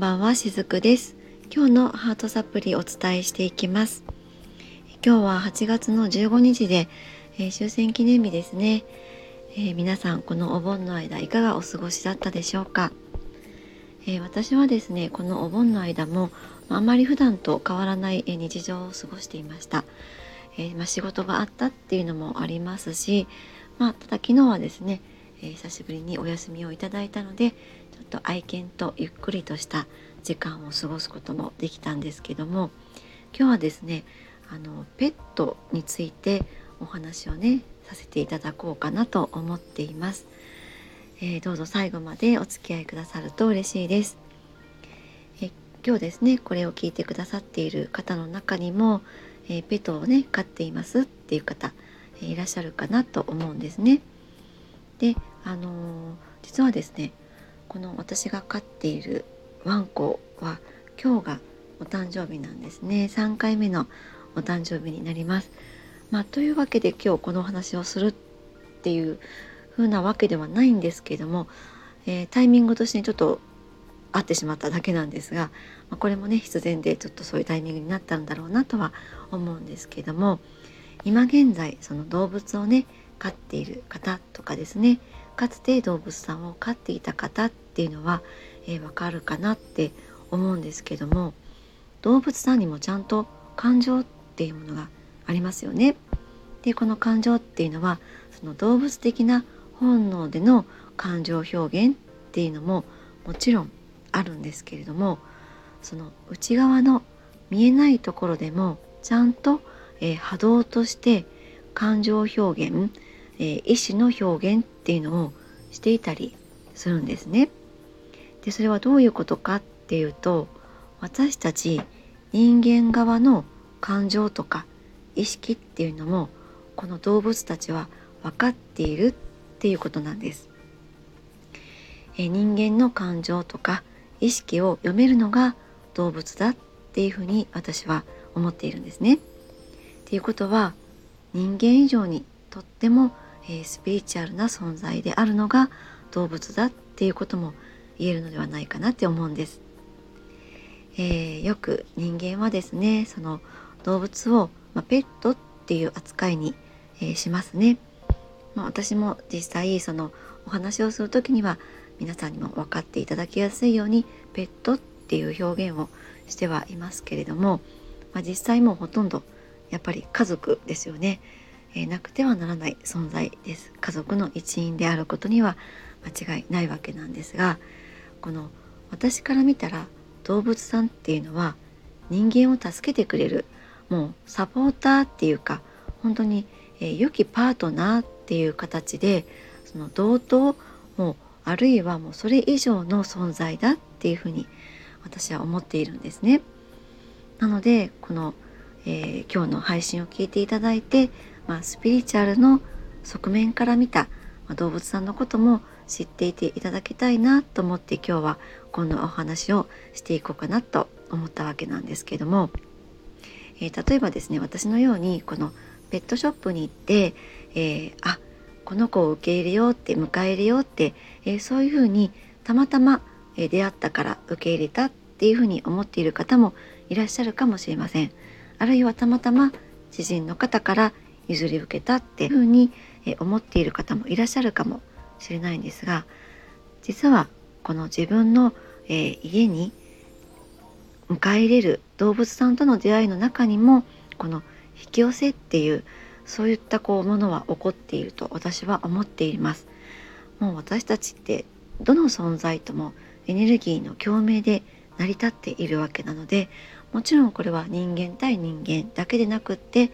んばんはしずくです。今日のハートサプリお伝えしていきます。今日は8月の15日で、えー、終戦記念日ですね、えー、皆さんこのお盆の間いかがお過ごしだったでしょうか、えー、私はですねこのお盆の間もあまり普段と変わらない日常を過ごしていました、えまあ、仕事があったっていうのもありますしまあ、ただ昨日はですねえー、久しぶりにお休みをいただいたのでと愛犬とゆっくりとした時間を過ごすこともできたんですけども今日はですねあのペットについてお話をねさせていただこうかなと思っています、えー、どうぞ最後までお付き合いくださると嬉しいです、え今日ですねこれを聞いてくださっている方の中にも、えー、ペットをね飼っていますっていう方、えいらっしゃるかなと思うんですね。であの、実はですねこの私が飼っているワンコは今日がお誕生日なんですね3回目のお誕生日になります。まあ、というわけで今日このお話をするっていう風なわけではないんですけども、えー、タイミングとしてちょっと合ってしまっただけなんですが、まあ、これもね必然でちょっとそういうタイミングになったんだろうなとは思うんですけども今現在その動物をね飼っている方とかですねかつて動物さんを飼っていた方っっていうのは、えー、わかるかなって思うんですけども動物さんにもちゃんと感情っていうものがありますよね。でこの感情っていうのはその動物的な本能での感情表現っていうのももちろんあるんですけれどもその内側の見えないところでもちゃんと、えー、波動として感情表現えー、意思の表現っていうのをしていたりするんですね。でそれはどういうことかっていうと私たち人間側の感情とか意識っていうのもこの動物たちは分かっているっていうことなんです。え、人間の感情とか意識を読めるのが動物だっていうふうに私は思っているんですね。っていうことは人間以上にとってもえー、スピリチュアルな存在であるのが動物だっていうことも言えるのではないかなって思うんです。えー、よく人間はですねその動物を、まあ、ペットっていう扱いに、えー、しますね。まあ、私も実際そのお話をする時には皆さんにも分かっていただきやすいようにペットっていう表現をしてはいますけれども、まあ、実際もうほとんどやっぱり家族ですよね。えー、なくてはならない存在です家族の一員であることには間違いないわけなんですがこの私から見たら動物さんっていうのは人間を助けてくれるもうサポーターっていうか本当に、えー、良きパートナーっていう形でその同等もうあるいはもうそれ以上の存在だっていうふうに私は思っているんですね。なのでこの、えー、今日の配信を聞いていただいてまあ、スピリチュアルの側面から見た、まあ、動物さんのことも知っていていただきたいなと思って今日はこんなお話をしていこうかなと思ったわけなんですけども、えー、例えばですね私のようにこのペットショップに行って、えー、あこの子を受け入れようって迎え入れようって、えー、そういうふうにたまたま、え出会ったから受け入れたっていうふうに思っている方もいらっしゃるかもしれません。あるいはたまたま知人の方から譲り受けたっていうふうに思っている方もいらっしゃるかもしれないんですが実はこの自分の、え家に迎え入れる動物さんとの出会いの中にもこの引き寄せっていうそういったこうものは起こっていると私は思っています。もう私たちってどの存在ともエネルギーの共鳴で成り立っているわけなのでもちろんこれは人間対人間だけでなくって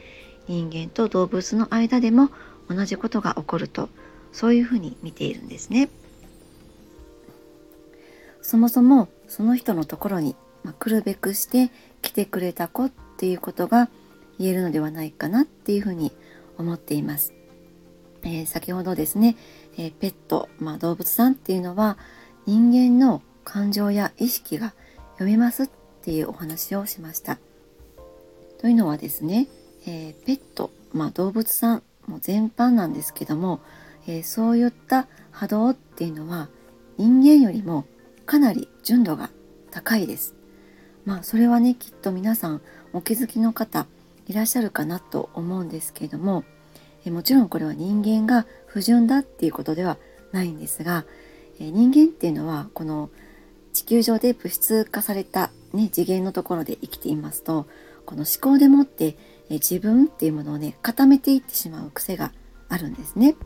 人間と動物の間でも同じことが起こるとそういうふうに見ているんですね。そもそもその人のところに、ま、来るべくして来てくれた子っていうことが言えるのではないかなっていうふうに思っています。えー、先ほどですね、えー、ペット、まあ、動物さんっていうのは人間の感情や意識が読めますっていうお話をしました。というのはですねえー、ペット、まあ、動物さんも全般なんですけども、えー、そういった波動っていうのは人間よりもかなり純度が高いです。まあそれはねきっと皆さんお気づきの方いらっしゃるかなと思うんですけれどもえもちろんこれは人間が不純だっていうことではないんですがえ人間っていうのはこの地球上で物質化された、ね、次元のところで生きていますとこの思考でもってえ自分っていうものをね固めていってしまう癖があるんですね。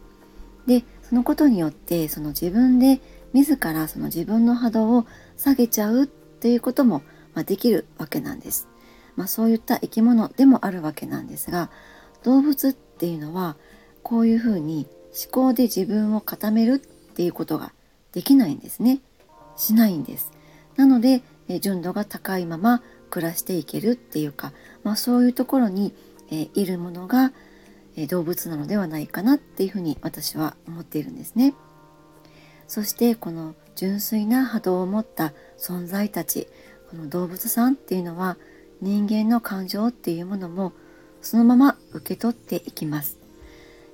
でそのことによってその自分で自らその自分の波動を下げちゃうっていうことも、まあ、できるわけなんです。まあ、そういった生き物でもあるわけなんですが動物っていうのはこういうふうに思考で自分を固めるっていうことができないんですね。しないんです。なので、え純度が高いまま暮らしていけるっていうか、まあ、そういうところに、えいるものが、え動物なのではないかなっていうふうに私は思っているんですね。そしてこの純粋な波動を持った存在たちこの動物さんっていうのは人間の感情っていうものもそのまま受け取っていきます。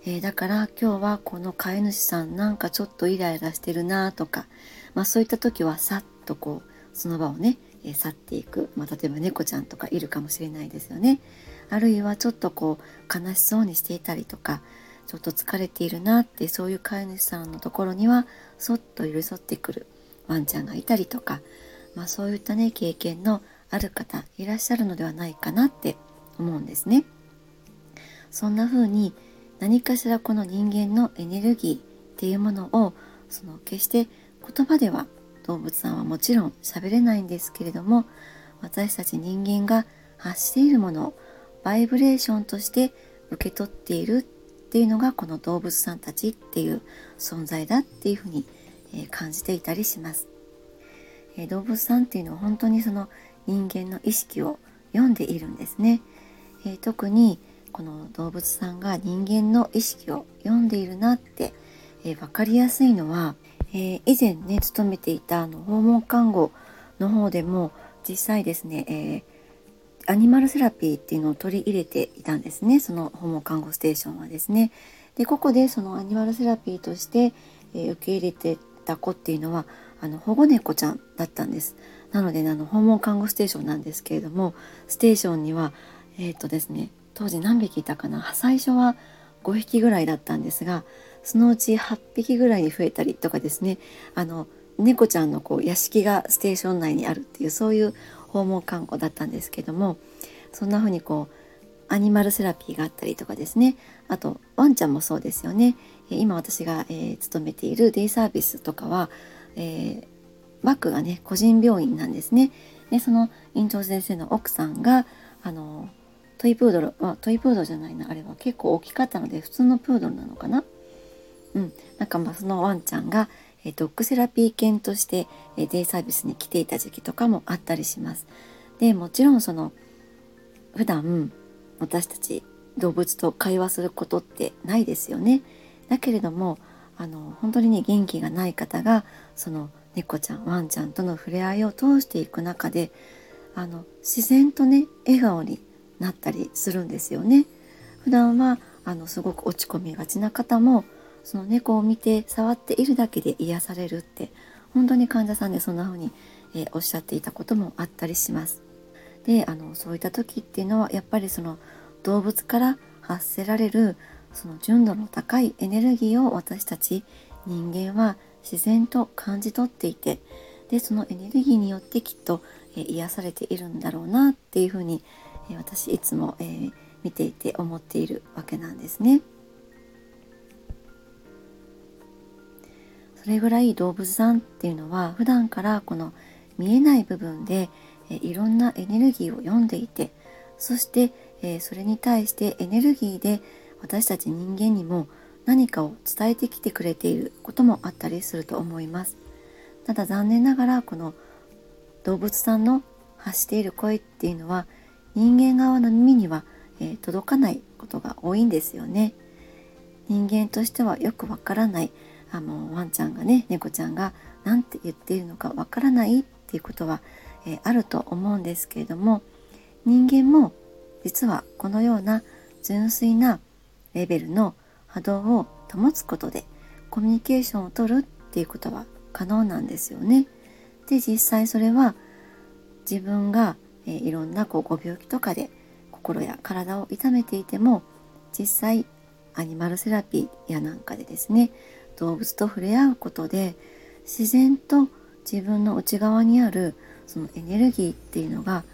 えー、だから今日はこの飼い主さんなんかちょっとイライラしてるなとか、まあ、そういった時はさっとこうその場をね、えー、去っていく、まあ、例えば猫ちゃんとかいるかもしれないですよね。あるいはちょっとこう悲しそうにしていたりとかちょっと疲れているなってそういう飼い主さんのところにはそっと寄り添ってくるワンちゃんがいたりとか、まあ、そういったね経験のある方いらっしゃるのではないかなって思うんですね。そんな風に何かしらこの人間のエネルギーっていうものをその決して言葉では動物さんはもちろん喋れないんですけれども私たち人間が発しているものをバイブレーションとして受け取っているっていうのがこの動物さんたちっていう存在だっていうふうに、え感じていたりします、え動物さんっていうのは本当にその人間の意識を読んでいるんですね、え特にこの動物さんが人間の意識を読んでいるなって、え、分かりやすいのは、えー、以前ね勤めていたあの訪問看護の方でも実際ですね、えー、アニマルセラピーっていうのを取り入れていたんですねその訪問看護ステーションはですね。でここでそのアニマルセラピーとして、え受け入れてた子っていうのはあの保護猫ちゃんだったんです。なので、ね、あの訪問看護ステーションなんですけれどもステーションにはえっ、とですね当時何匹いたかな？最初は5匹ぐらいだったんですがそのうち8匹ぐらいに増えたりとかですねあの猫ちゃんのこう屋敷がステーション内にあるっていうそういう訪問看護だったんですけどもそんな風にこうアニマルセラピーがあったりとかですね。あとワンちゃんもそうですよね。今私が、えー、勤めているデイサービスとかは、えー、バックがね個人病院なんですね。でその院長先生の奥さんがあのトイプードル、あ、トイプードルじゃないなあれは結構大きかったので普通のプードルなのかな。うん。なんかまあそのワンちゃんが、えドッグセラピー犬として、えデイサービスに来ていた時期とかもあったりしますでもちろんその普段私たち動物と会話することってないですよねだけれどもあの本当にね元気がない方がその猫ちゃんワンちゃんとの触れ合いを通していく中であの自然とね笑顔になったりするんですよね。普段はあのすごく落ち込みがちな方もその猫を見て触っているだけで癒されるって本当に患者さんでそんな風に、えー、おっしゃっていたこともあったりします。であのそういった時っていうのはやっぱりその動物から発せられるその純度の高いエネルギーを私たち人間は自然と感じ取っていてでそのエネルギーによってきっと、えー、癒されているんだろうなっていうふうにえ私いつも、えー、見ていて思っているわけなんですね。それぐらい動物さんっていうのは普段からこの見えない部分で、いろんなエネルギーを読んでいてそして、それに対してエネルギーで私たち人間にも何かを伝えてきてくれていることもあったりすると思います。ただ残念ながらこの動物さんの発している声っていうのは人間側の耳には、え、届かないことが多いんですよね。人間としてはよくわからないあのワンちゃんがね猫ちゃんが何て言っているのかわからないっていうことは、えー、あると思うんですけれども人間も実はこのような純粋なレベルの波動を保つことでコミュニケーションをとるっていうことは可能なんですよね。で実際それは自分が、えー、いろんなこうご病気とかで心や体を痛めていても実際アニマルセラピーやなんかでですね動物と触れ合うことで自然と自分の内側にあるそのエネルギーっていうのが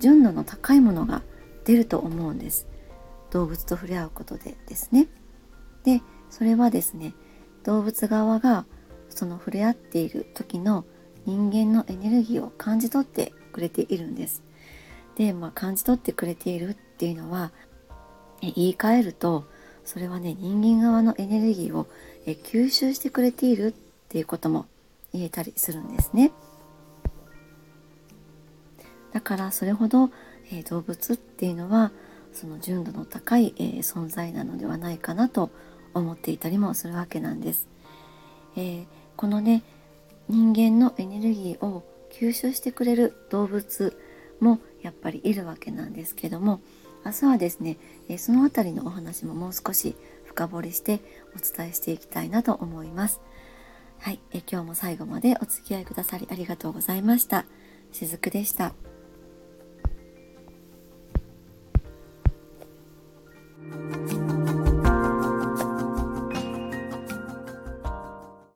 純度の高いものが出ると思うんです。動物と触れ合うことでですね。でそれはですね動物側がその触れ合っている時の人間のエネルギーを感じ取ってくれているんです。で、まあ、感じ取ってくれているっていうのは言い換えるとそれはね人間側のエネルギーをえ吸収してくれているっていうことも言えたりするんですね。だからそれほど、えー、動物っていうのはその純度の高い、えー、存在なのではないかなと思っていたりもするわけなんです。えー、このね人間のエネルギーを吸収してくれる動物もやっぱりいるわけなんですけども明日はですね、えその辺りのお話ももう少し深掘りしてお伝えしていきたいなと思います。はい、え今日も最後までお付き合いくださりありがとうございました。しずくでした。